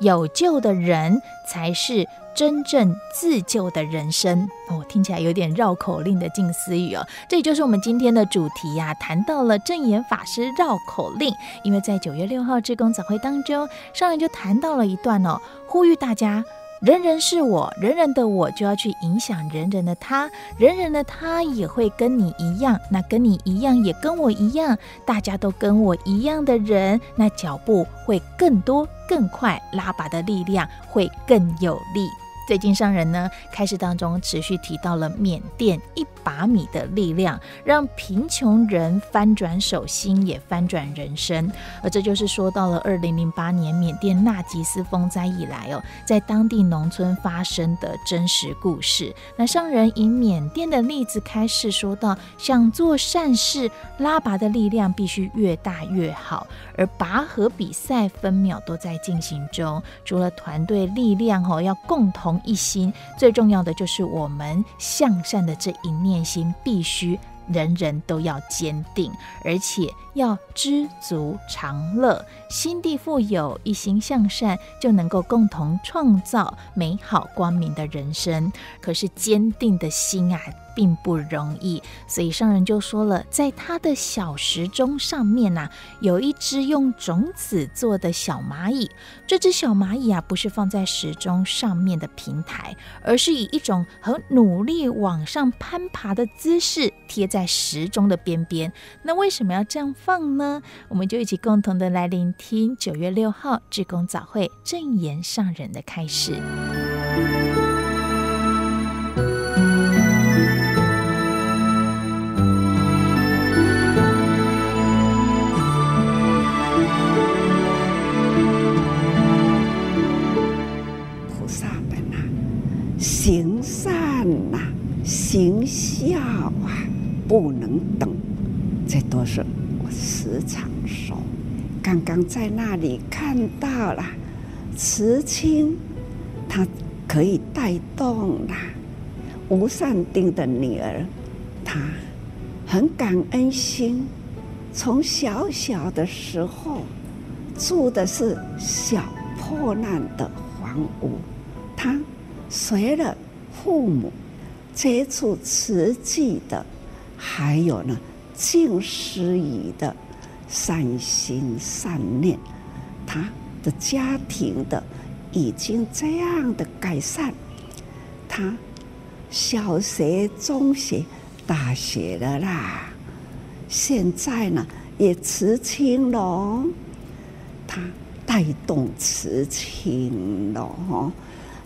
有救的人才是。真正自救的人生哦，听起来有点绕口令的近思语哦。这也就是我们今天的主题呀、谈到了正言法师绕口令。因为在九月六号志工早会当中，上人就谈到了一段哦，呼吁大家。人人是我，人人的我就要去影响人人的他，人人的他也会跟你一样，那跟你一样也跟我一样，大家都跟我一样的人，那脚步会更多更快，拉拔的力量会更有力。最近商人呢，开始当中持续提到了缅甸一把米的力量，让贫穷人翻转手心，也翻转人生。而这就是说到了二零零八年缅甸纳吉斯风灾以来哦，在当地农村发生的真实故事。那上人以缅甸的例子开示说到，想做善事，拉拔的力量必须越大越好。而拔河比赛分秒都在进行中，除了团队力量哦，要共同一心，最重要的就是我们向善的这一念心必须。人人都要坚定，而且要知足常乐，心地富有，一心向善，就能够共同创造美好光明的人生。可是坚定的心啊，并不容易。所以上人就说了，在他的小时钟上面呐、有一只用种子做的小蚂蚁。这只小蚂蚁啊，不是放在时钟上面的平台，而是以一种很努力往上攀爬的姿势贴在。时钟的边边，那为什么要这样放呢？我们就一起共同的来聆听九月六号志工早会正言上人的开示。行善呐、啊，行孝啊。不能等，这都是我时常说。刚刚在那里看到了慈亲，他可以带动了吴善丁的女儿，她很感恩心，从小小的时候住的是小破烂的房屋，她随了父母接触慈济的。还有呢，静思语的善心善念，他的家庭的已经这样的改善，他小学、中学、大学了啦，现在呢也辞亲了，他带动辞亲了哈，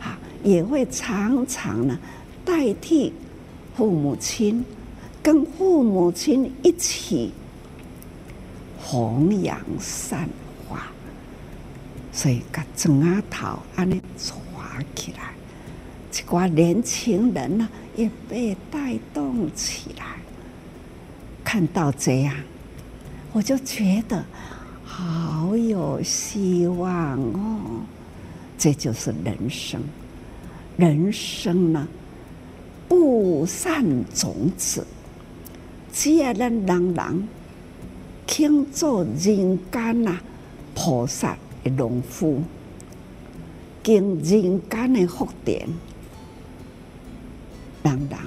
啊，也会常常呢代替父母亲。跟父母亲一起弘扬善法，所以把砖仔头安尼抓起来，一挂年轻人呢也被带动起来。看到这样，我就觉得好有希望哦。这就是人生，人生呢，布善种子。只要咱人人肯做人间呐菩萨的农夫，经人间的福田，人人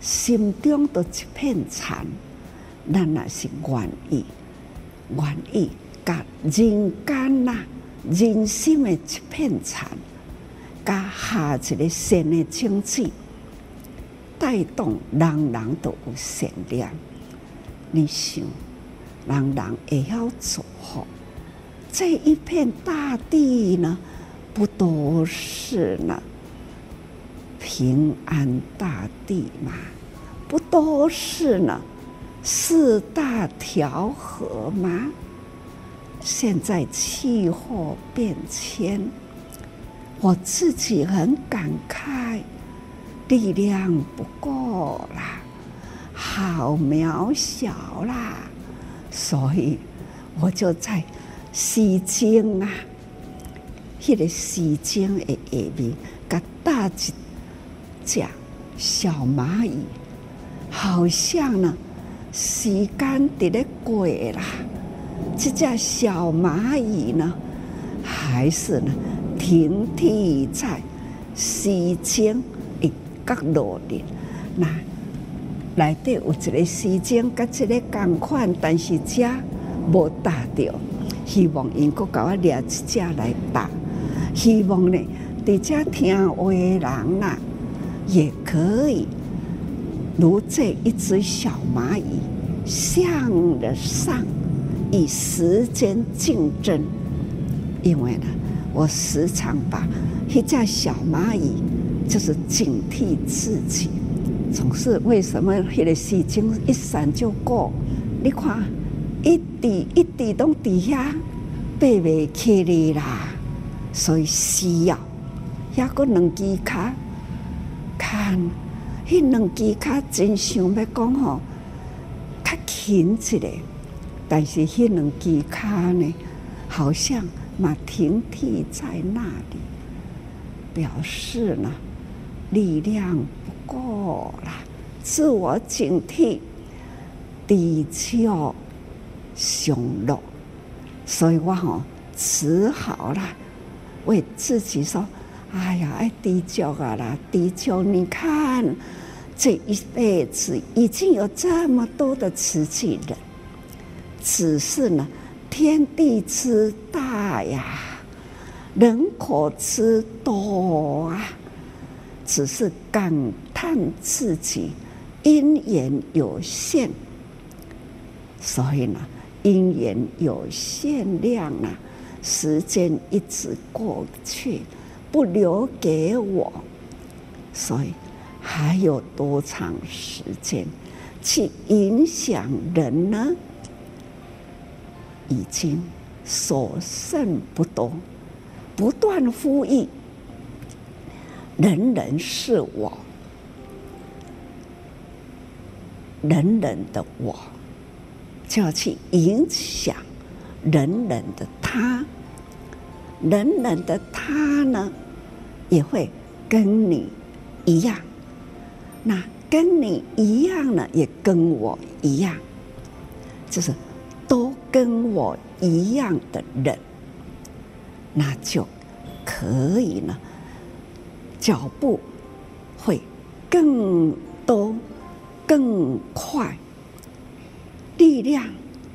心中都一片田，咱也是愿意愿意甲人间呐人心的一片残，加下一个善的种子，带动人人都有善良。你想，人人也要祝福这一片大地呢？不都是呢？平安大地吗，不都是呢？四大调和吗？现在气候变迁，我自己很感慨，力量不够啦，好渺小啦，所以我就在西京啊，那个西京的下面，给搭一只小蚂蚁，好像呢，时间在咧过啦。这只小蚂蚁呢，还是呢，停停在西京一角落里。那内底有一个西京，跟这个共款，但是这无打到。希望因阁给我掠一只来打。希望呢，在这听话的人呐、啊，也可以如这一只小蚂蚁向着上。以时间竞争，因为呢，我时常把一只小蚂蚁，就是警惕自己，总是为什么那个时间一闪就过？你看，一滴一滴都滴下，背不起来啦，所以需要，还阁两只脚，看，那两只脚真想要讲吼，较勤一点。但是那两只脚呢，好像嘛停替在那里，表示呢力量不够了，自我警惕，地球上落，所以我吼只好啦为自己说：哎呀，哎，地球啊啦，地球，你看这一辈子已经有这么多的瓷器人。只是呢，天地之大呀，人口之多啊，只是感叹自己因缘有限，所以呢，因缘有限量啊，时间一直过去，不留给我，所以还有多长时间去影响人呢？已经所剩不多，不断呼吁，人人是我，人人的我，就要去影响人人的他，人人的他呢，也会跟你一样，那跟你一样呢，也跟我一样，就是。都跟我一样的人，那就可以呢，脚步会更多、更快，力量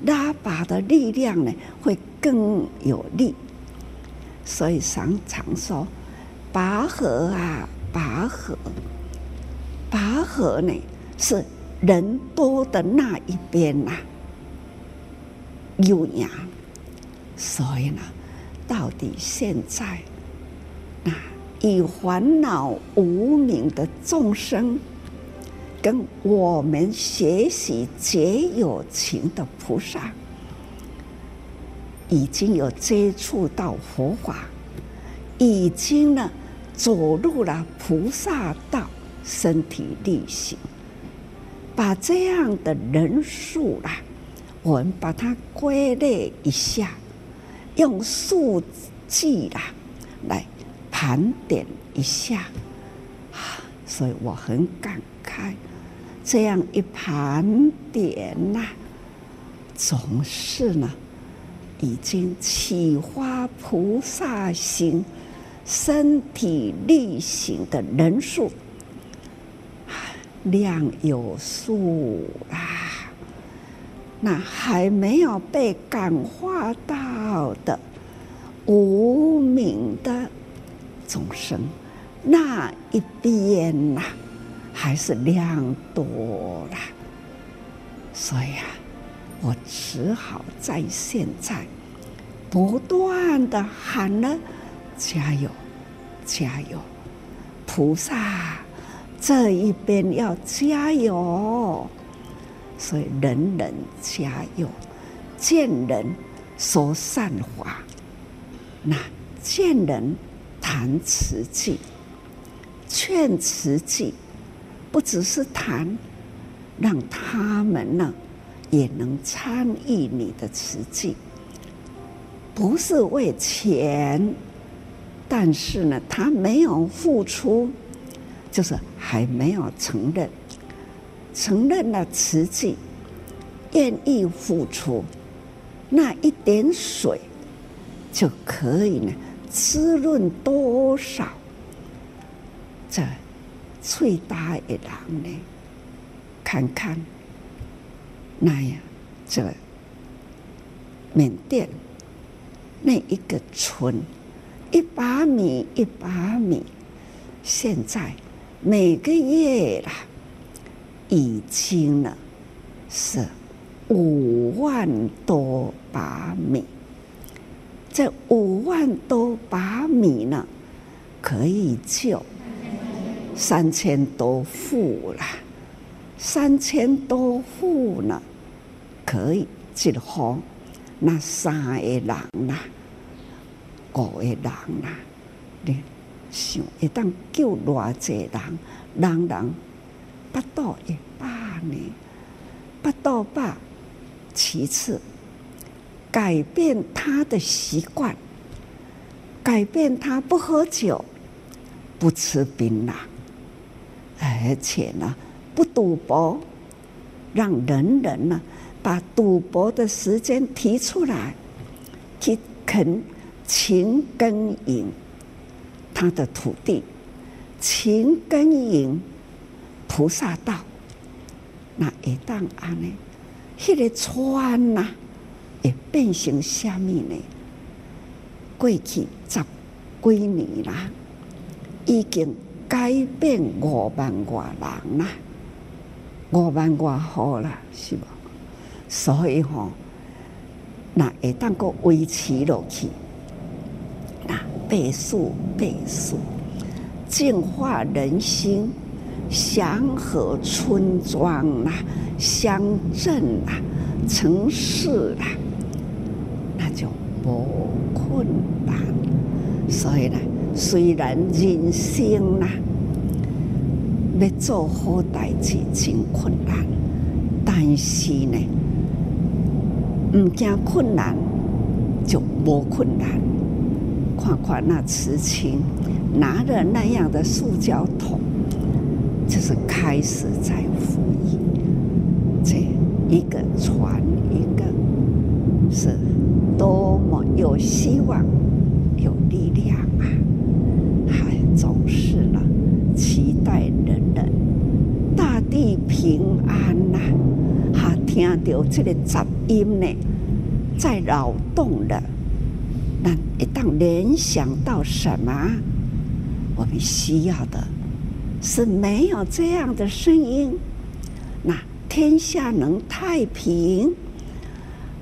拉拔的力量呢会更有力。所以常常说，拔河啊，拔河，拔河呢是人多的那一边呐、啊。有呀，所以呢，到底现在，那以烦恼无明的众生，跟我们学习结有情的菩萨，已经有接触到佛法，已经呢走入了菩萨道，身体力行，把这样的人数啦。我们把它归类一下，用数据啦来盘点一下，所以我很感慨。这样一盘点呐，总是呢，已经启发菩萨行、身体力行的人数，量有数啊。那还没有被感化到的无名的众生那一边呐、还是量多了，所以啊，我只好在现在不断的喊了：加油，加油！菩萨这一边要加油，所以人人加油，见人说善话，那见人谈慈济。劝慈济，不只是谈，让他们呢也能参与你的慈济，不是为钱，但是呢，他没有付出，就是还没有承认，承认了慈济，愿意付出，那一点水就可以呢滋润多少。这最大的人呢？看看那样，这缅甸那一个村，一把米一把米，现在每个月啦，已经呢是五万多把米。这五万多把米呢，可以救。三千多户了，三千多户呢，可以一户那三个人呐，五个人呐，你想一旦救偌济人，人人不到一百呢，不到百。其次，改变他的习惯，改变他不喝酒，不吃槟榔。而且呢，不赌博，让人人呢把赌博的时间提出来，去肯勤耕耘他的土地，勤耕耘菩萨道。那会当安呢，那个村呐，也变成虾米呢？过去十几年啦，已经。改变五万多人啦，五万多户啦，是吧？所以吼、那会当个维持落去，那倍数倍数，净化人心，祥和村庄啦、乡镇啦、城市啦，那就不困难。所以呢。虽然人生呐，要做好代志真困难，但是呢，唔惊困难就无困难。看看那慈情拿着那样的塑胶桶，就是开始在服役，这一个传一个，是多么有希望，有力量啊！还总是呢，期待人人大地平安呐、啊！哈，听到这个杂音呢，在扰动的，那一旦联想到什么？我们需要的是没有这样的声音，那天下能太平，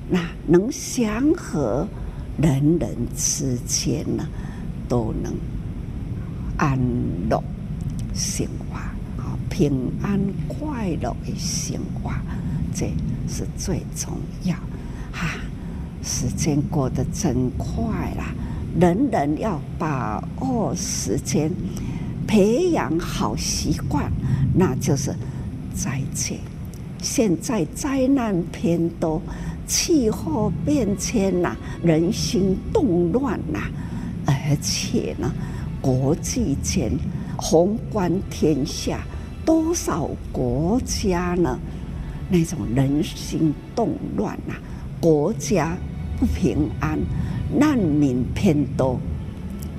那能祥和，人人之间呢都能。安乐生活，啊，平安快乐的生活，这是最重要。哈，时间过得真快啦！人人要把握时间，培养好习惯，那就是再见。现在灾难偏多，气候变迁呐，人心动乱呐，而且呢。国际间宏观天下，多少国家呢？那种人心动乱啊，国家不平安，难民偏多，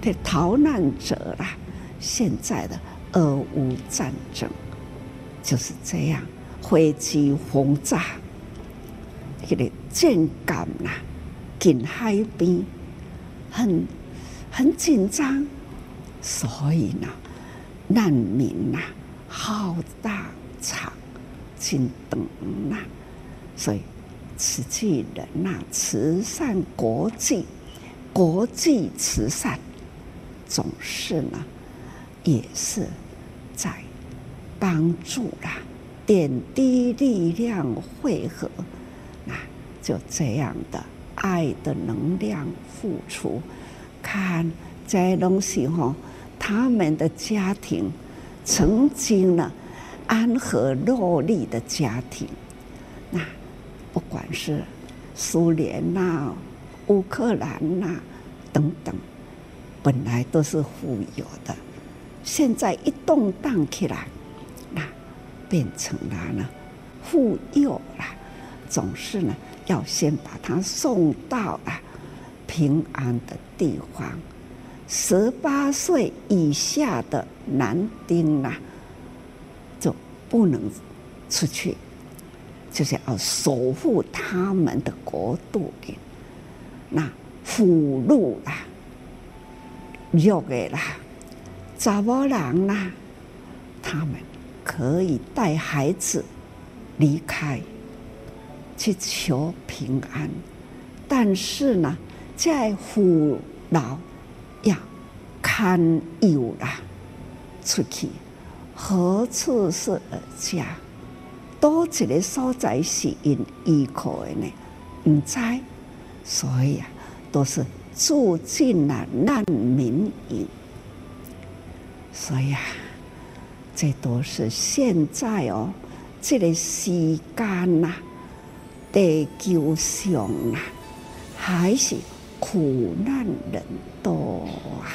这逃难者啦。现在的俄乌战争就是这样，飞机轰炸，这个舰舰呐，近海边很很紧张。所以呢，难民呐，好大场，真长呐，所以慈济人呐，慈善国际，国际慈善，总是呢，也是在帮助啦，点滴力量汇合，那就这样的爱的能量付出，看这些东西哈。他们的家庭曾经呢，安和乐利的家庭，那不管是苏联呐、乌克兰呐等等，本来都是富有的，现在一动荡起来，那变成了呢富有了，总是呢要先把他送到啊平安的地方。十八岁以下的男丁呐，就不能出去，就是要守护他们的国度的。那俘虏啦、弱的啦、查某人啦，他们可以带孩子离开，去求平安。但是呢，在俘虏。要堪忧啦，出去何处是儿家？多一个所在是因依靠的呢？唔知，所以啊，都是住进了难民营。所以啊，这都是现在哦，这个时间呐，地球上啊，还是。苦难人多啊！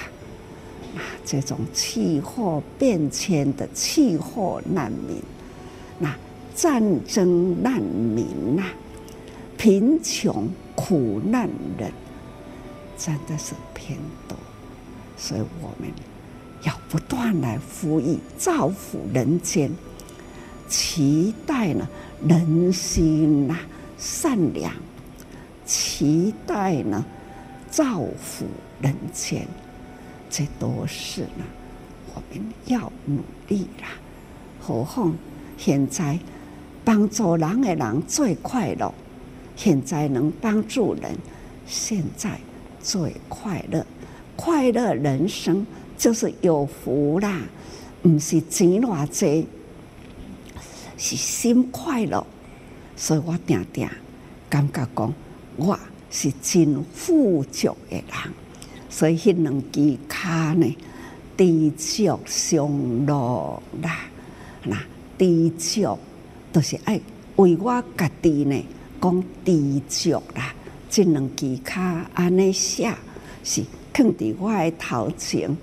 啊，这种气候变迁的气候难民，那战争难民呐，贫穷苦难人，真的是偏多，所以我们要不断来呼吁造福人间，期待呢人心呐善良，期待呢。造福人间，这都是呢，我们要努力啦。何况现在帮助人的人最快乐，现在能帮助人，现在最快乐。快乐人生就是有福啦，不是钱偌济，是心快乐。所以我定定感觉讲我。是真富足的人，所以迄两支卡呢，知足常乐啦。那知足都是爱为我家己呢讲知足啦。这两支卡安尼写是放伫我的头前，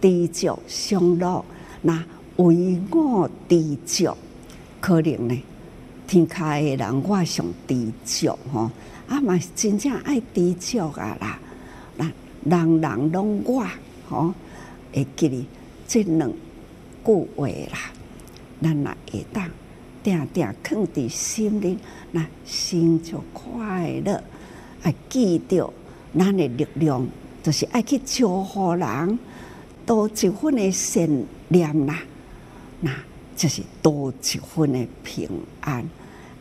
知足常乐。那为我知足，可能呢天下的人我上知足吼。啊嘛是真正爱知足啊啦！人人人拢我吼，会记哩这两句话啦。咱若会当定定放伫心里，那心就快乐。爱记着咱诶力量，就是爱去祝福人，多一分的善念啦。那就是多一分的平安。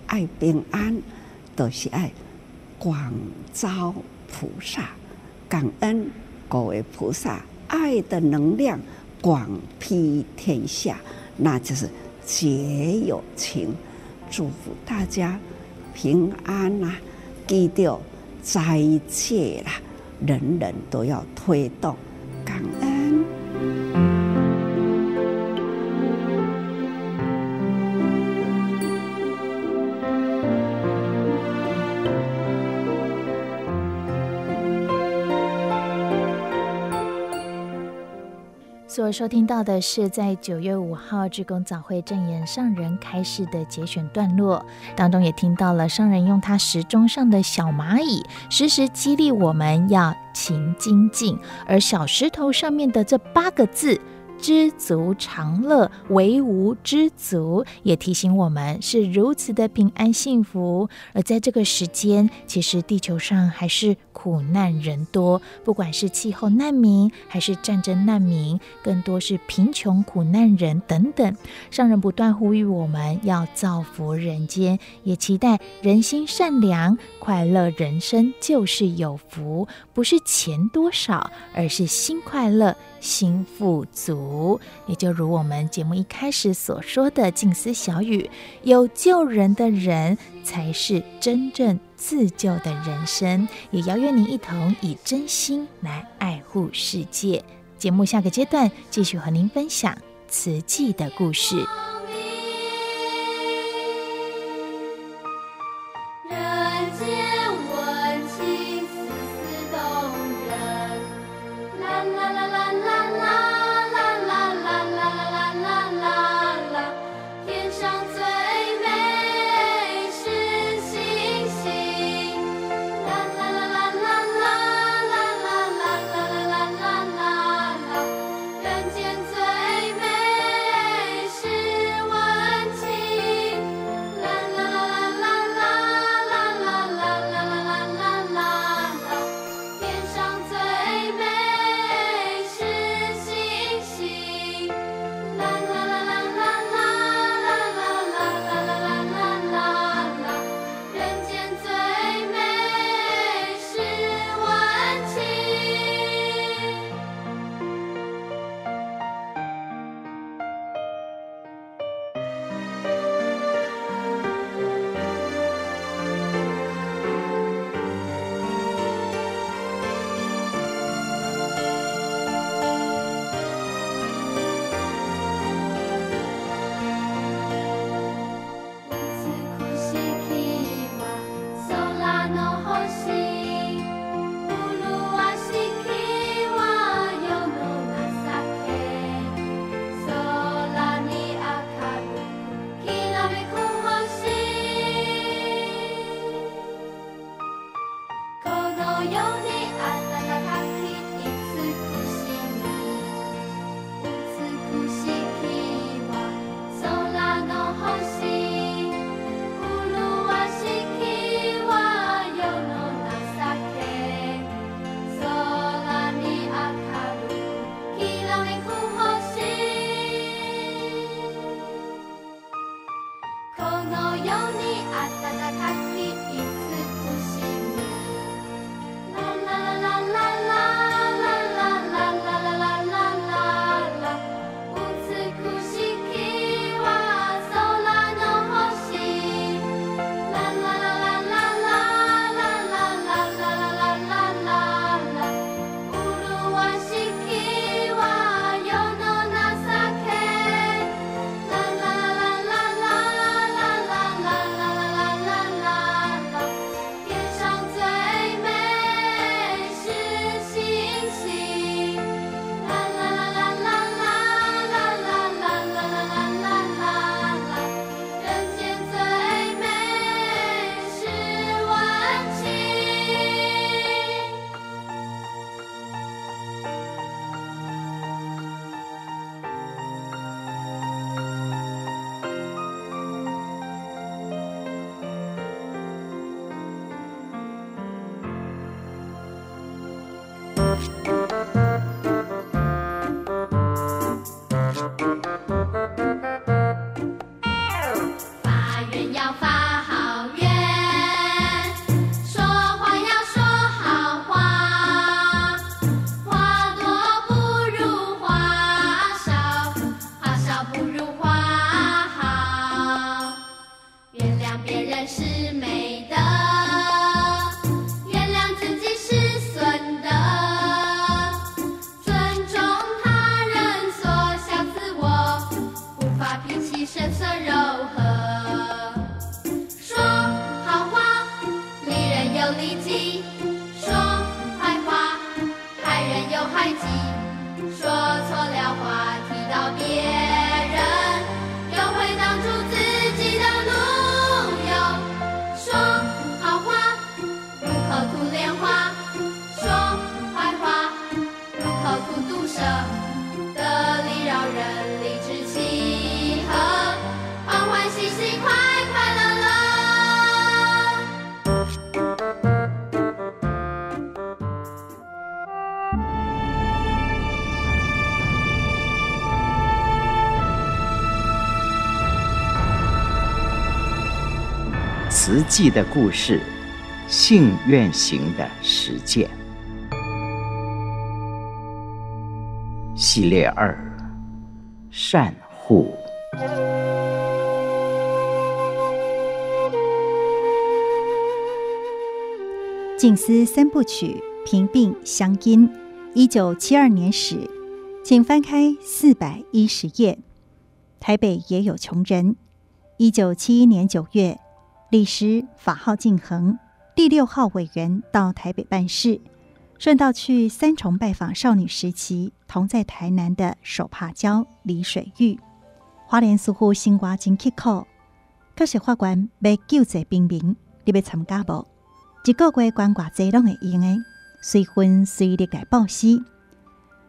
爱平安，都是爱。广招菩萨，感恩各位菩萨，爱的能量广披天下，那就是结有情。祝福大家平安啦、啊！记得斋戒啦，人人都要推动收听到的是在九月五号志公早会证言上人开示的节选段落当中，也听到了上人用他时钟上的小蚂蚁，时时激励我们要勤精进，而小石头上面的这八个字。知足常乐，唯吾知足，也提醒我们是如此的平安幸福。而在这个时间，其实地球上还是苦难人多，不管是气候难民，还是战争难民，更多是贫穷苦难人等等。上人不断呼吁我们要造福人间，也期待人心善良，快乐人生就是有福，不是钱多少，而是心快乐。心富足，也就如我们节目一开始所说的静思小语：有救人的人，才是真正自救的人生。也邀约您一同以真心来爱护世界。节目下个阶段继续和您分享慈济的故事。记的故事，信愿行的实践系列二：善护。静思三部曲，平病相因。一九七二年始，请翻开四百一十页。台北也有穷人。一九七一年九月，李石法号净恒，第六号委员到台北办事，顺道去三重拜访少女时期同在台南的手帕交李水玉。花莲似乎生活真刻苦，可是法官要救济平民，你要参加不？一个月捐偌济拢会用的，随分随力来报喜。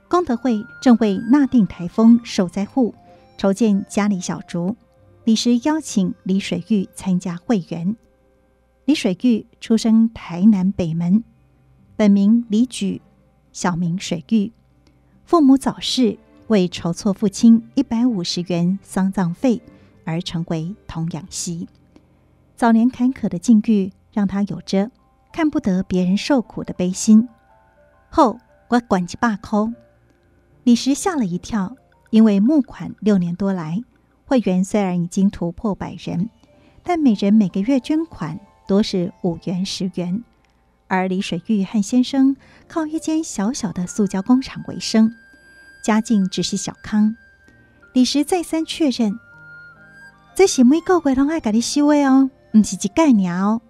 功德会正为纳定台风受灾户筹建家里小竹，李石邀请李水玉参加会员。李水玉出生台南北门，本名李举，小名水玉。父母早逝，为筹措父亲一百五十元丧葬费而成为童养媳。早年坎坷的境遇让他有着。看不得别人受苦的悲心，后我管几罢抠。李石吓了一跳，因为募款六年多来，会员虽然已经突破百人，但每人每个月捐款多是五元十元，而李水玉和先生靠一间小小的塑胶工厂为生，家境只是小康。李石再三确认，这是每个月拢爱给你收的哦，不是一概念哦，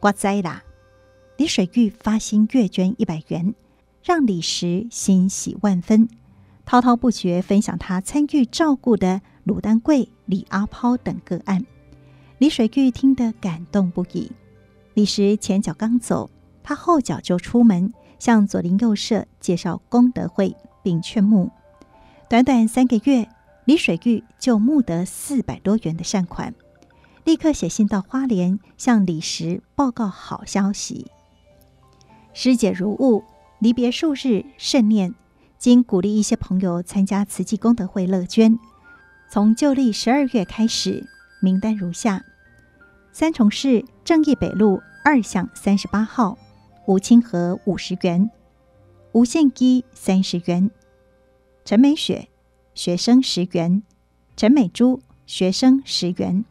我知啦。李水玉发心月捐一百元，让李石欣喜万分，滔滔不绝分享他参与照顾的鲁丹贵、李阿抛等个案。李水玉听得感动不已。李石前脚刚走，他后脚就出门，向左邻右舍介绍功德会，并劝募。短短三个月，李水玉就募得四百多元的善款，立刻写信到花莲，向李石报告好消息。师姐如晤，离别数日，甚念，经鼓励一些朋友参加慈济功德会乐捐。从旧历十二月开始，名单如下：三重市正义北路二巷三十八号吴清和五十元，吴宪基三十元，陈美雪学生十元，陈美珠学生十元。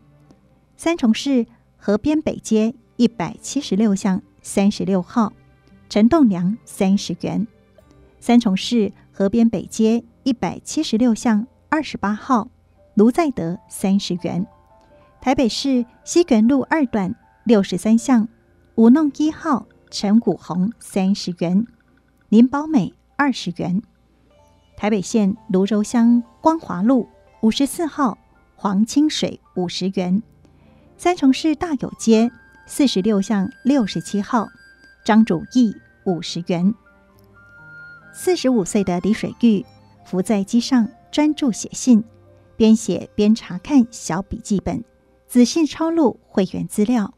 三重市河边北街一百七十六巷三十六号。陈栋梁三十元，三重市河边北街一百七十六巷二十八号卢在德三十元，台北市西园路二段六十三巷五弄一号陈古红三十元，林宝美二十元，台北县芦洲乡光华路五十四号黄清水五十元，三重市大有街四十六巷六十七号。张主义五十元。四十五岁的李水玉伏在机上专注写信，边写边查看小笔记本，仔细抄录会员资料。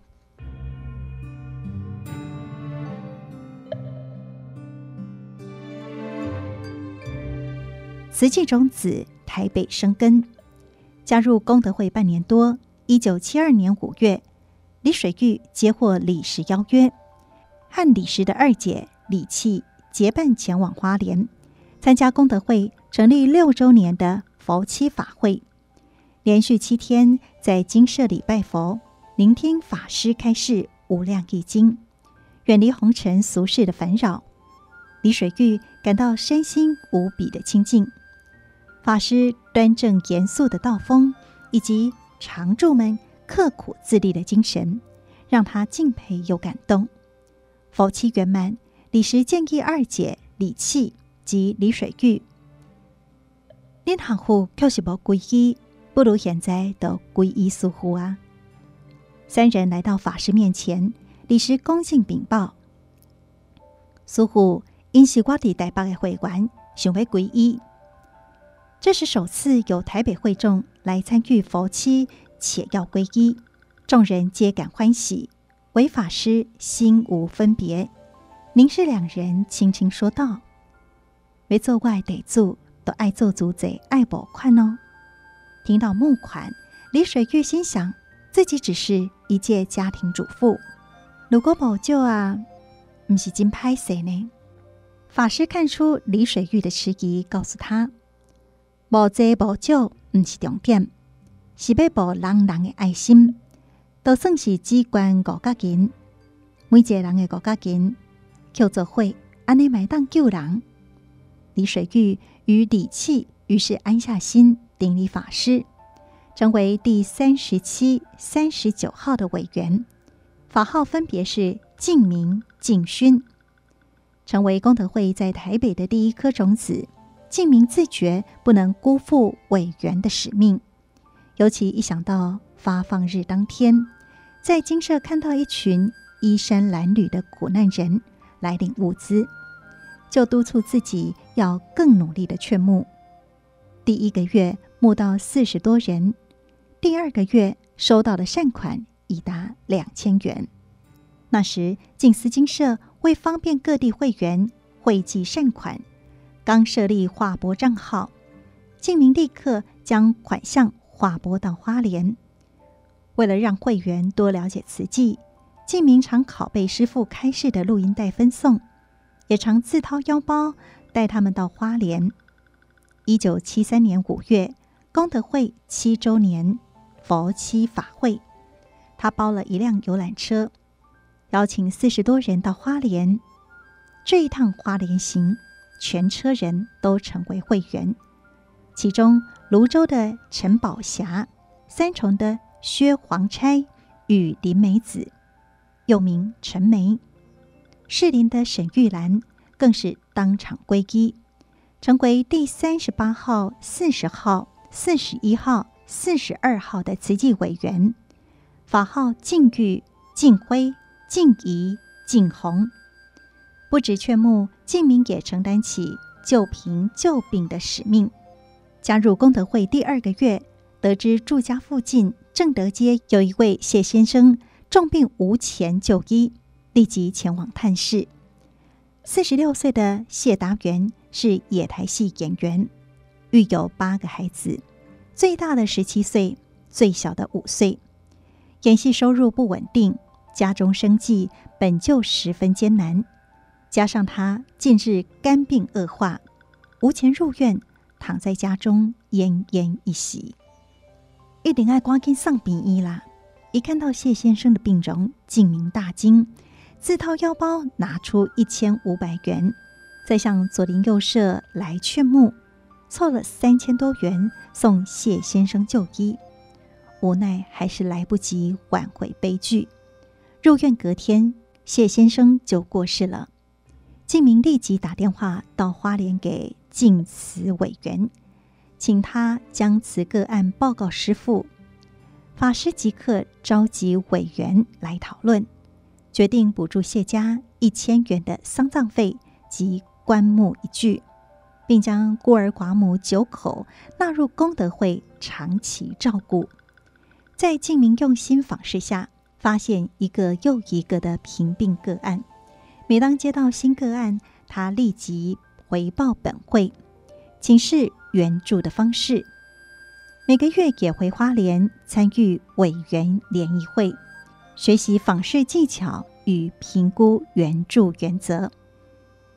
慈济种子台北生根，加入功德会半年多。一九七二年五月，李水玉接获李石邀约。和李石的二姐李器结伴前往花莲，参加功德会成立六周年的佛七法会，连续七天在精舍里拜佛，聆听法师开示无量义经，远离红尘俗世的烦扰。李水玉感到身心无比的清净，法师端正严肃的道风，以及常住们刻苦自立的精神，让他敬佩又感动。佛七圆满，李石建议二姐李器及李水玉：“恁行户确实无皈依，不如现在都皈依师父啊。”三人来到法师面前，李时恭敬禀报：“师父，因是我伫台北的会员，想要皈依。这是首次有台北会众来参与佛七，且要皈依，众人皆感欢喜。”唯法师心无分别，凝视两人，轻轻说道：“没做外得做，都爱做主贼，爱补款哦。”听到募款，李水玉心想，自己只是一介家庭主妇。如果无救啊，不是真歹势呢。法师看出李水玉的迟疑，告诉他：无济无救，不是重点，是要报人人的爱心，都算是机关五角银。每一个人的五角银，叫做伙，安尼买当救人。李水玉与底气于是安下心，顶礼法师，成为第三十七、三十九号的委员。法号分别是静明、静勋，成为功德会在台北的第一颗种子。静明自觉不能辜负委员的使命，尤其一想到发放日当天，在精舍看到一群衣衫褴褛的苦难人来领物资，就督促自己要更努力的劝募。第一个月募到四十多人，第二个月收到的善款。已达两千元。那时，静思金社为方便各地会员汇集善款，刚设立划拨账号，静明立刻将款项划拨到花莲。为了让会员多了解慈济，静明常拷贝师父开示的录音带分送，也常自掏腰包带他们到花莲。一九七三年五月，功德会七周年佛七法会。他包了一辆游览车，邀请四十多人到花莲。这一趟花莲行，全车人都成为会员。其中，泸州的陈宝霞、三重的薛黄钗与林梅子，又名陈梅；士林的沈玉兰更是当场皈依，成为第三十八号、四十号、四十一号、四十二号的慈济委员。法号净玉、净辉、净仪、净红，不止劝募，净明也承担起救贫救病的使命。加入功德会第二个月，得知住家附近正德街有一位谢先生重病无钱就医，立即前往探视。四十六岁的谢达元是野台戏演员，育有八个孩子，最大的十七岁，最小的五岁。演戏收入不稳定，家中生计本就十分艰难，加上他近日肝病恶化，无钱入院，躺在家中奄奄一息。一定爱赶紧送病医啦！一看到谢先生的病容，净明大惊，自掏腰包拿出一千五百元，再向左邻右舍来劝募，凑了三千多元送谢先生就医。无奈还是来不及挽回悲剧，入院隔天，谢先生就过世了。净明立即打电话到花莲给净慈委员，请他将此个案报告师父。法师即刻召集委员来讨论，决定补助谢家一千元的丧葬费及棺木一具，并将孤儿寡母九口纳入功德会长期照顾。在净明用心访视下，发现一个又一个的贫病个案。每当接到新个案，他立即回报本会，请示援助的方式。每个月也回花莲参与委员联谊会，学习访视技巧与评估援助原则，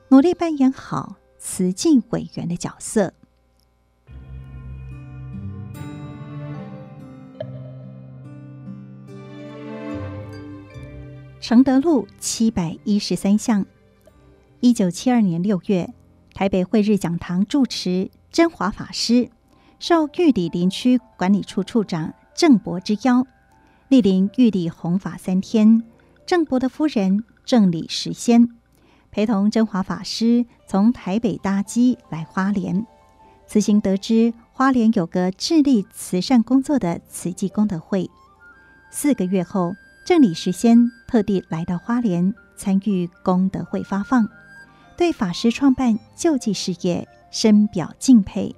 努力扮演好慈济委员的角色。承德路七百一十三巷，一九七二年六月，台北慧日讲堂住持真华法师受玉里林区管理处处长郑伯之邀，莅临玉帝弘法三天。郑伯的夫人郑李时仙陪同真华法师从台北搭机来花莲，此行得知花莲有个致力慈善工作的慈济功德会。四个月后。郑李时仙特地来到花莲参与功德会发放，对法师创办救济事业深表敬佩。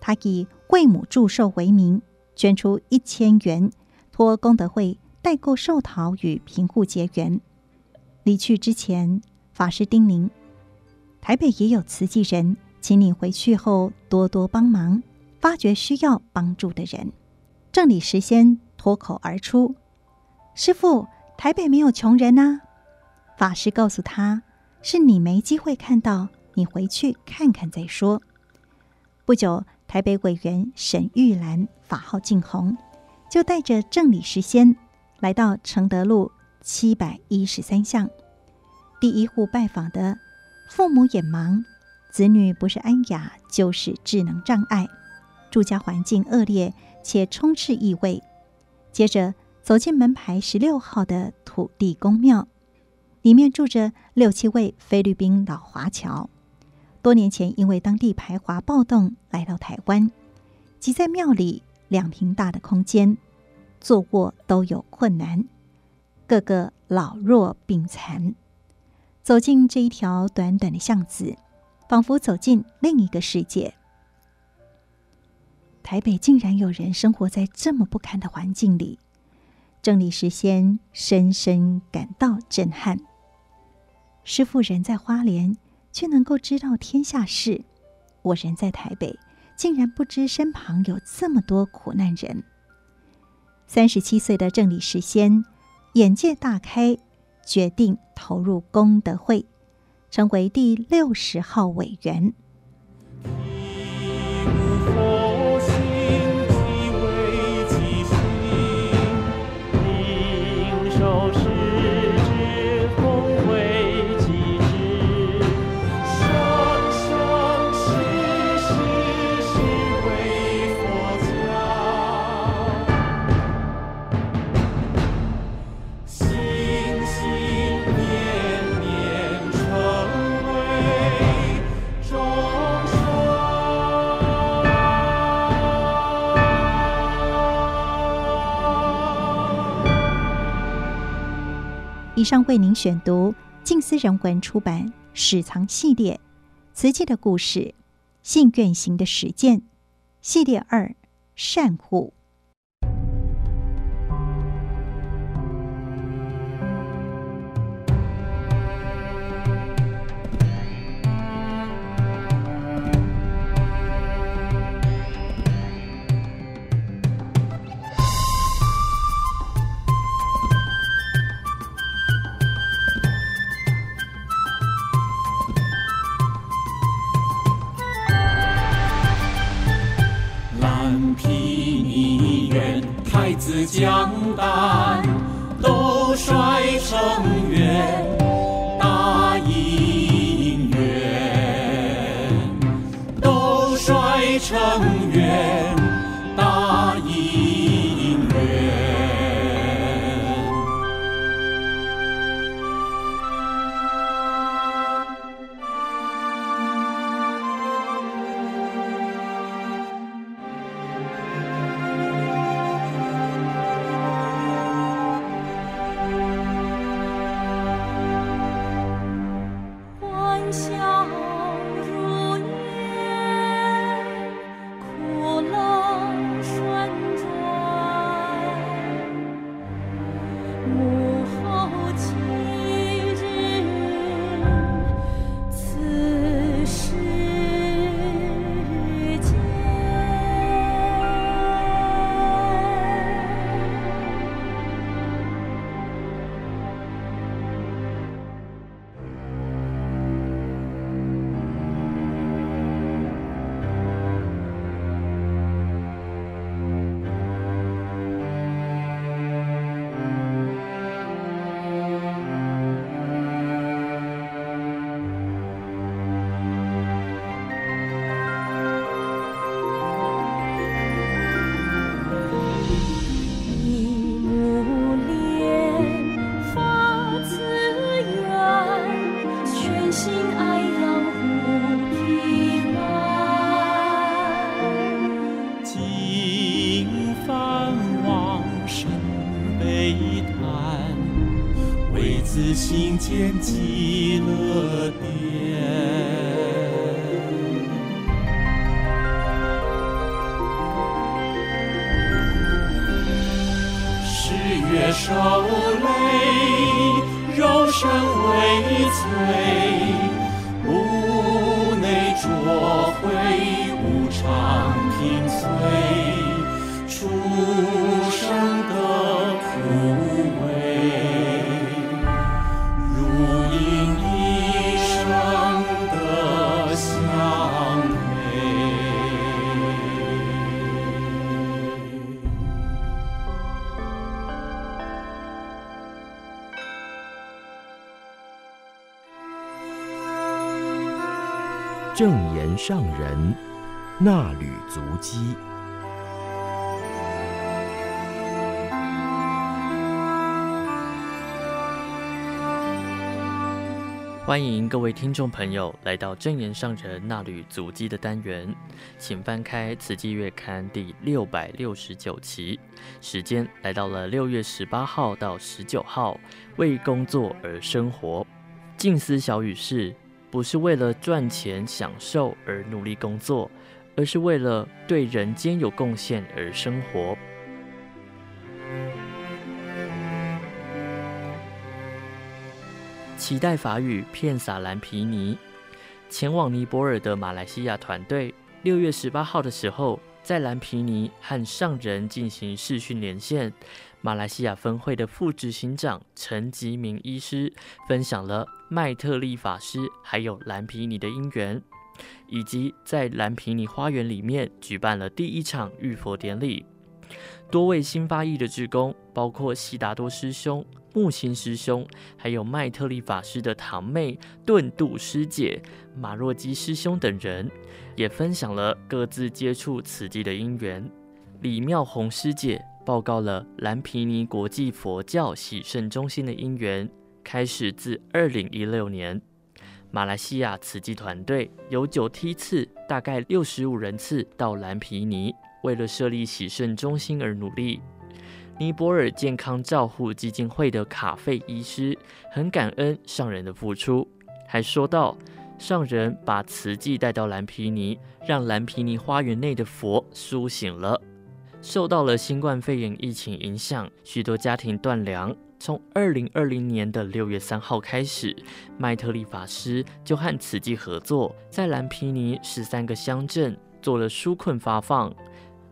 他以贵母祝寿为名，捐出一千元，托功德会代购寿桃与贫户结缘。离去之前，法师叮咛：台北也有慈济人，请你回去后多多帮忙，发掘需要帮助的人。正理时先脱口而出。师傅，台北没有穷人呐。法师告诉他：“是你没机会看到，你回去看看再说。”不久，台北委员沈玉兰法号净红，就带着正理时仙来到承德路七百一十三巷。第一户拜访的父母眼盲，子女不是安雅就是智能障碍，住家环境恶劣且充斥异味。接着走进门牌十六号的土地公庙，里面住着六七位菲律宾老华侨。多年前因为当地排华暴动来到台湾，即在庙里两坪大的空间，坐卧都有困难，个个老弱病残。走进这一条短短的巷子，仿佛走进另一个世界。台北竟然有人生活在这么不堪的环境里，正理时仙深深感到震撼。师父人在花莲，却能够知道天下事；我人在台北，竟然不知身旁有这么多苦难人。三十七岁的郑理时先眼界大开。决定投入功德会，成为第六十号委员。以上为您选读静思人文出版《史藏系列》瓷器的故事，信愿行的实践系列二善护。自江坂都率成员，大隐原都率成员。柔媚柔声微脆衲履足迹。欢迎各位听众朋友来到正言上人衲履足迹的单元，请翻开《慈济月刊》第六百六十九期，时间来到了六月十八号到十九号，为工作而生活。静思小语是，不是为了赚钱享受而努力工作，而是为了对人间有贡献而生活。期待法语遍洒蓝皮尼。前往尼泊尔的马来西亚团队，六月十八号的时候，在蓝皮尼和上人进行视讯连线。马来西亚分会的副执行长陈吉明医师分享了麦特利法师还有蓝皮尼的因缘，以及在蓝皮尼花园里面举办了第一场浴佛典礼。多位新发意的志工，包括悉达多师兄。木星师兄，还有麦特利法师的堂妹顿度师姐、马若基师兄等人，也分享了各自接触此地的因缘。李妙红师姐报告了蓝皮尼国际佛教喜圣中心的因缘，开始自二零一六年。马来西亚慈济团队有九梯次，大概六十五人次到蓝毗尼，为了设立喜圣中心而努力。尼泊尔健康照护基金会的卡费医师很感恩上人的付出，还说道：上人把慈济带到蓝毗尼，让蓝毗尼花园内的佛苏醒了。受到了新冠肺炎疫情影响，许多家庭断粮。从二零二零年的六月三号开始，麦特利法师就和慈济合作，在蓝皮尼十三个乡镇做了纾困发放。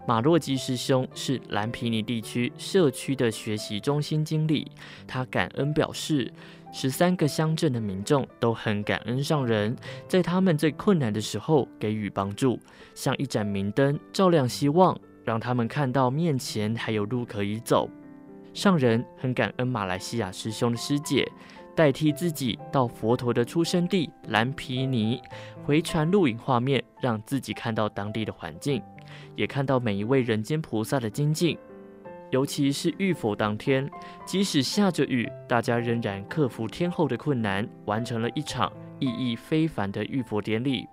马洛基师兄是蓝皮尼地区社区的学习中心经理，他感恩表示，十三个乡镇的民众都很感恩上人，在他们最困难的时候给予帮助，像一盏明灯，照亮希望，让他们看到面前还有路可以走。上人很感恩马来西亚师兄的师姐，代替自己到佛陀的出生地蓝毗尼回传录影画面，让自己看到当地的环境。也看到每一位人间菩萨的精进，尤其是浴佛当天，即使下着雨，大家仍然克服天候的困难，完成了一场意义非凡的浴佛典礼。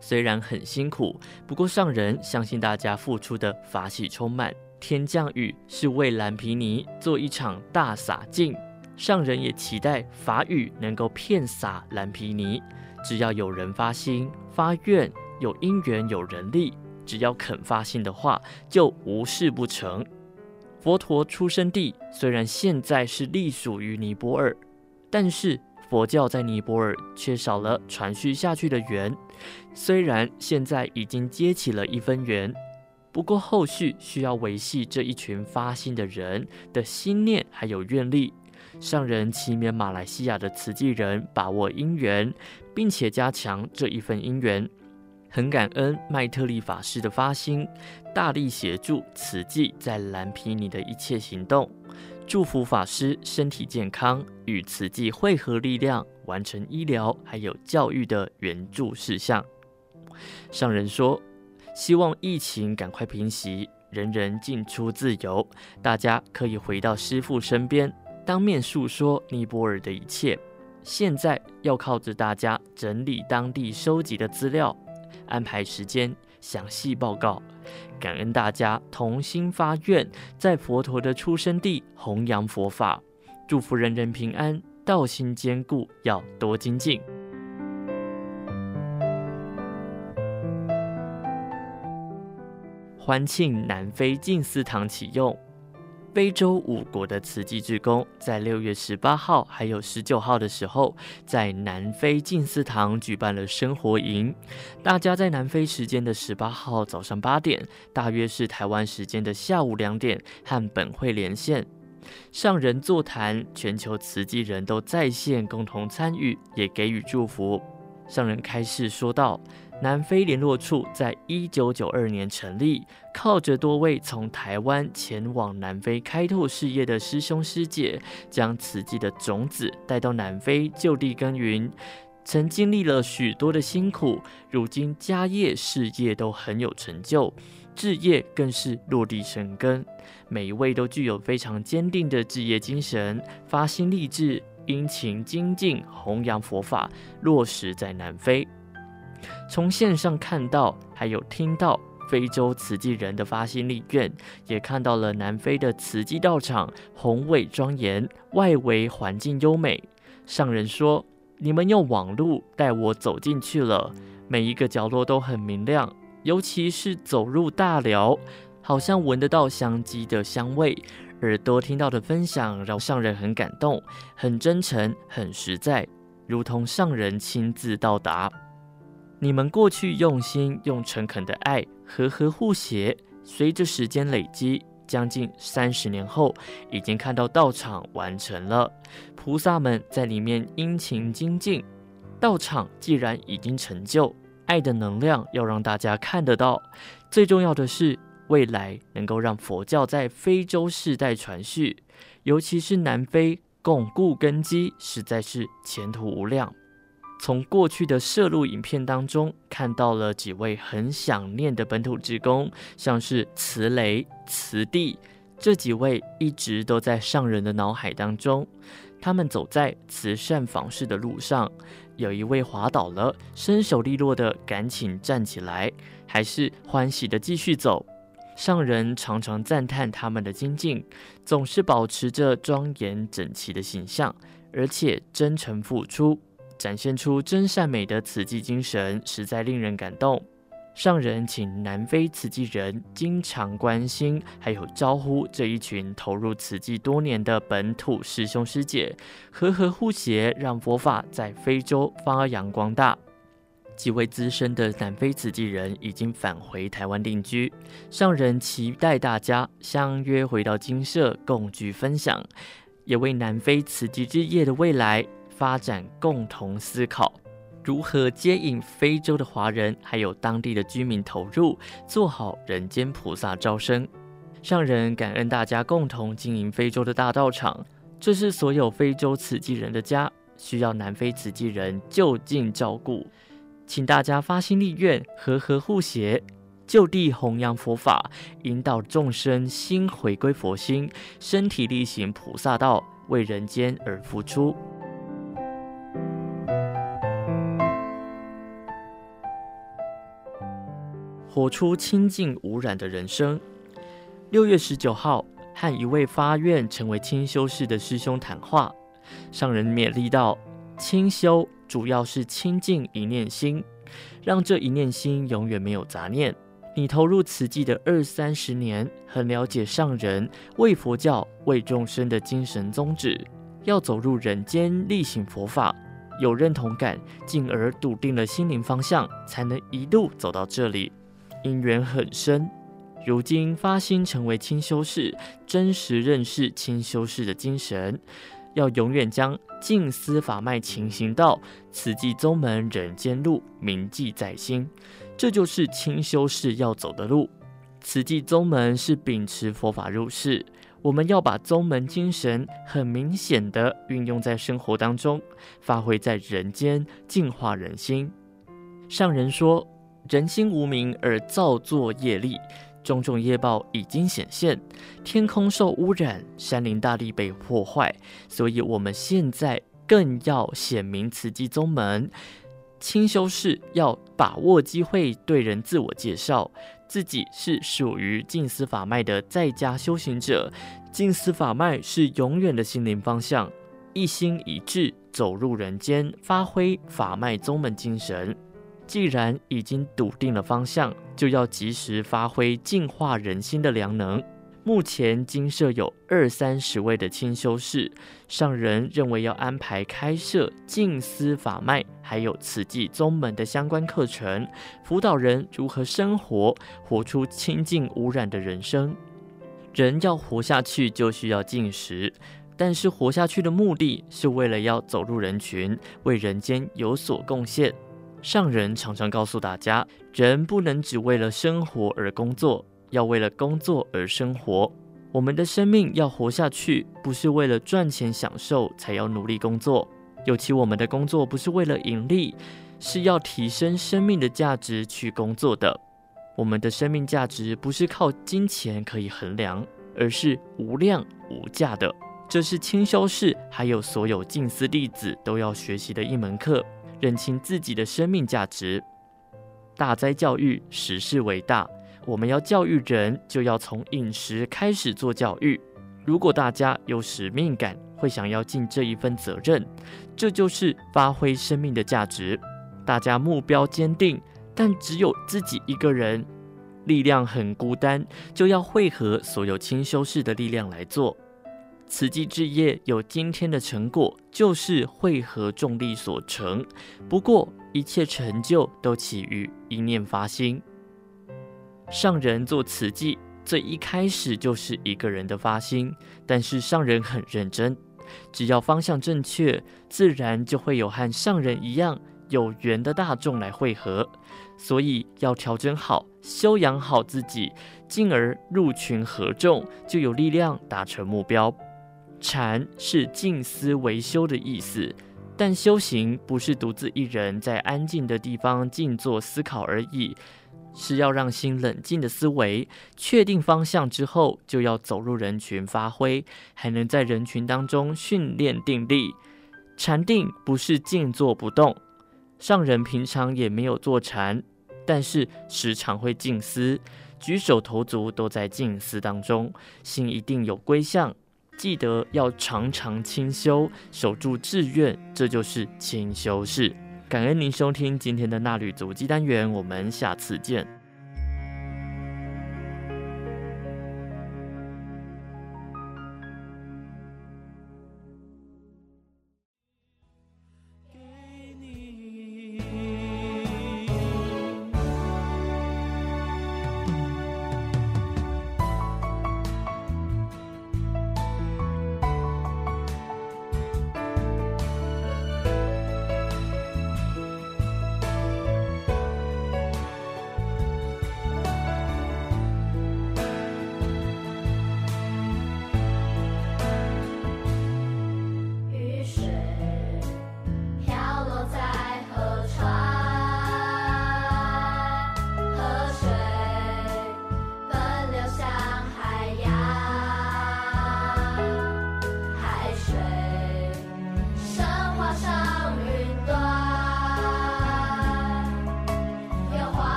虽然很辛苦，不过上人相信大家付出的法喜充满。天降雨是为蓝毗尼做一场大洒净，上人也期待法雨能够遍洒蓝毗尼。只要有人发心发愿，有因缘有人力。只要肯发心的话，就无事不成。佛陀出生地虽然现在是隶属于尼泊尔，但是佛教在尼泊尔缺少了传续下去的缘。虽然现在已经接起了一分缘，不过后续需要维系这一群发心的人的心念还有愿力。上人祈勉马来西亚的慈济人把握因缘，并且加强这一份因缘。很感恩麦特利法师的发心，大力协助慈济在蓝皮尼的一切行动，祝福法师身体健康，与慈济汇合力量，完成医疗还有教育的援助事项。上人说，希望疫情赶快平息，人人进出自由，大家可以回到师父身边，当面诉说尼泊尔的一切。现在要靠着大家整理当地收集的资料。安排时间，详细报告。感恩大家同心发愿，在佛陀的出生地弘扬佛法，祝福人人平安，道心坚固，要多精进。欢庆南非静思堂启用。非洲五国的慈济志工在六月十八号还有十九号的时候，在南非静思堂举办了生活营。大家在南非时间的十八号早上八点，大约是台湾时间的下午两点，和本会连线，上人座谈，全球慈济人都在线共同参与，也给予祝福。上人开示说道。南非联络处在一九九二年成立，靠着多位从台湾前往南非开拓事业的师兄师姐，将慈济的种子带到南非就地耕耘。曾经历了许多的辛苦，如今家业事业都很有成就，志业更是落地生根。每一位都具有非常坚定的志业精神，发心立志，殷勤精进，弘扬佛法，落实在南非。从线上看到，还有听到非洲慈济人的发心力愿，也看到了南非的慈济道场宏伟庄严，外围环境优美。上人说。你们用网路带我走进去了，每一个角落都很明亮，尤其是走入大寮，好像闻得到香鸡的香味。耳朵听到的分享让上人很感动，很真诚，很实在，如同上人亲自到达。你们过去用心、用诚恳的爱，和和互协，随着时间累积。将近三十年后，已经看到道场完成了，菩萨们在里面殷勤精进。道场既然已经成就，爱的能量要让大家看得到。最重要的是，未来能够让佛教在非洲世代传续，尤其是南非巩固根基，实在是前途无量。从过去的摄录影片当中看到了几位很想念的本土职工，像是慈雷、慈地这几位一直都在上人的脑海当中。他们走在慈善访视的路上，有一位滑倒了，身手利落的赶紧站起来，还是欢喜的继续走。上人常常赞叹他们的精进，总是保持着庄严整齐的形象，而且真诚付出。展现出真善美的慈济精神，实在令人感动。上人请南非慈济人经常关心，还有招呼这一群投入慈济多年的本土师兄师姐，和和互协，让佛法在非洲发扬光大。几位资深的南非慈济人已经返回台湾定居，上人期待大家相约回到精舍共聚分享，也为南非慈济之夜的未来。发展共同思考，如何接引非洲的华人还有当地的居民投入，做好人间菩萨招生。上人感恩大家共同经营非洲的大道场，这是所有非洲慈济人的家，需要南非慈济人就近照顾。请大家发心立愿，和和互协，就地弘扬佛法，引导众生心回归佛心，身体力行菩萨道，为人间而付出。活出清净无染的人生。六月十九号，和一位发愿成为清修士的师兄谈话，上人勉励道：清修主要是清净一念心，让这一念心永远没有杂念。你投入慈济的二三十年，很了解上人为佛教、为众生的精神宗旨，要走入人间力行佛法，有认同感，进而笃定了心灵方向，才能一路走到这里。因缘很深，如今发心成为清修士，真实认识清修士的精神，要永远将净思法脉情行道，慈济宗门人间路铭记在心，这就是清修士要走的路。慈济宗门是秉持佛法入世，我们要把宗门精神很明显的运用在生活当中，发挥在人间，净化人心。上人说。人心无明而造作业力，种种业报已经显现，天空受污染，山林大地被破坏，所以我们现在更要显明慈济宗门。清修士要把握机会，对人自我介绍，自己是属于净思法脉的在家修行者。净思法脉是永远的心灵方向，一心一志走入人间，发挥法脉宗门精神。既然已经笃定了方向，就要及时发挥净化人心的良能。目前精舍有二三十位的清修士，上人认为要安排开设静思法脉，还有慈济宗门的相关课程，辅导人如何生活，活出清净无染的人生。人要活下去，就需要进食，但是活下去的目的是为了要走入人群，为人间有所贡献。上人常常告诉大家，人不能只为了生活而工作，要为了工作而生活。我们的生命要活下去，不是为了赚钱享受才要努力工作。尤其我们的工作不是为了盈利，是要提升生命的价值去工作的。我们的生命价值不是靠金钱可以衡量，而是无量无价的。这是清修士还有所有静思弟子都要学习的一门课，认清自己的生命价值。大灾教育，时事为大。我们要教育人，就要从饮食开始做教育。如果大家有使命感，会想要尽这一份责任，这就是发挥生命的价值。大家目标坚定，但只有自己一个人，力量很孤单，就要汇合所有清修士的力量来做。慈济志业有今天的成果，就是汇合众力所成。不过，一切成就都起于一念发心。上人做慈济，最一开始就是一个人的发心，但是上人很认真。只要方向正确，自然就会有和上人一样有缘的大众来汇合。所以要调整好，修养好自己，进而入群合众，就有力量达成目标。禅是静思为修的意思，但修行不是独自一人在安静的地方静坐思考而已。是要让心冷静的思维，确定方向之后，就要走入人群发挥，还能在人群当中训练定力。禅定不是静坐不动，上人平常也没有坐禅，但是时常会静思，举手投足都在静思当中，心一定有归向。记得要常常清修，守住志愿，这就是清修事。感恩您收听今天的纳履足迹单元，我们下次见。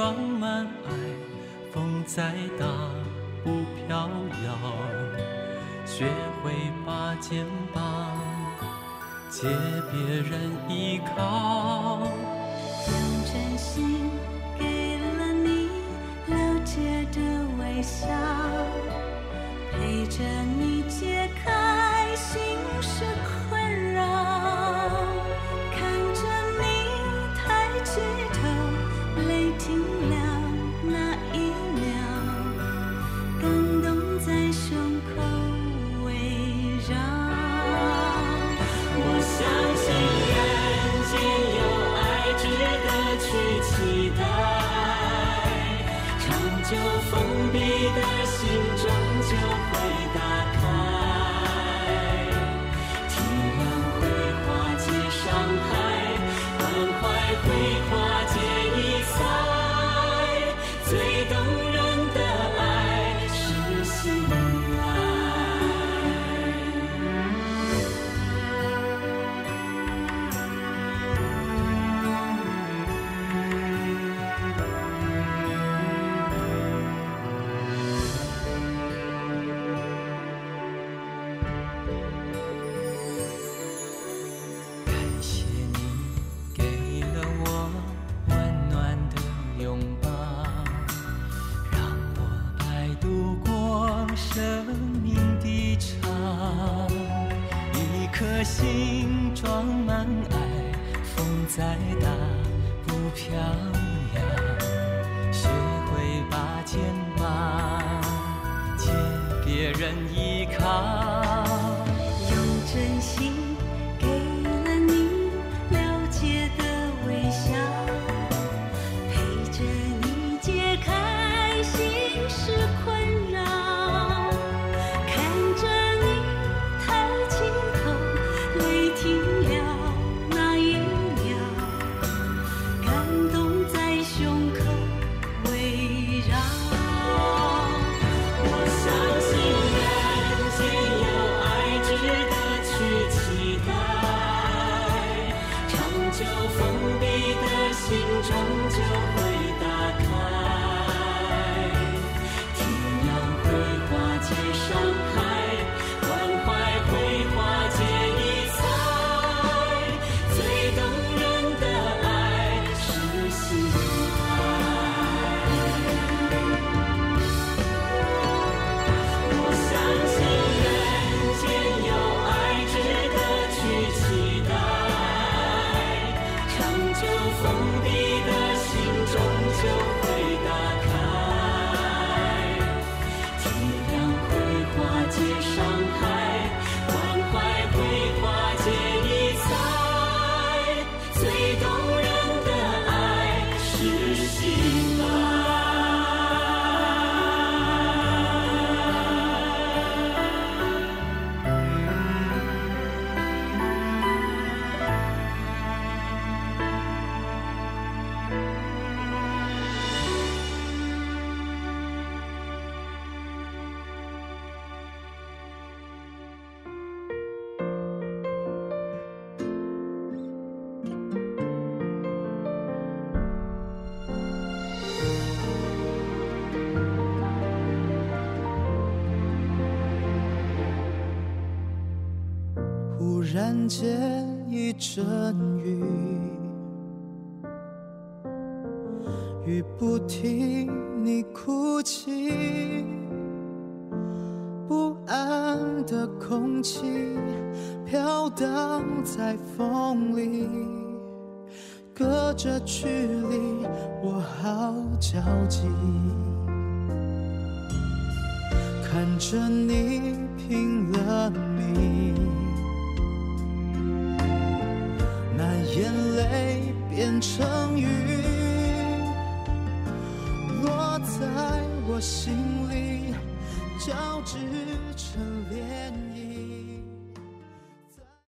装满爱，风再大不飘摇。学会把肩膀借别人依靠。用真心然间一阵雨，雨不停，你哭泣，不安的空气飘荡在风里，隔着距离，我好焦急，看着你拼了命。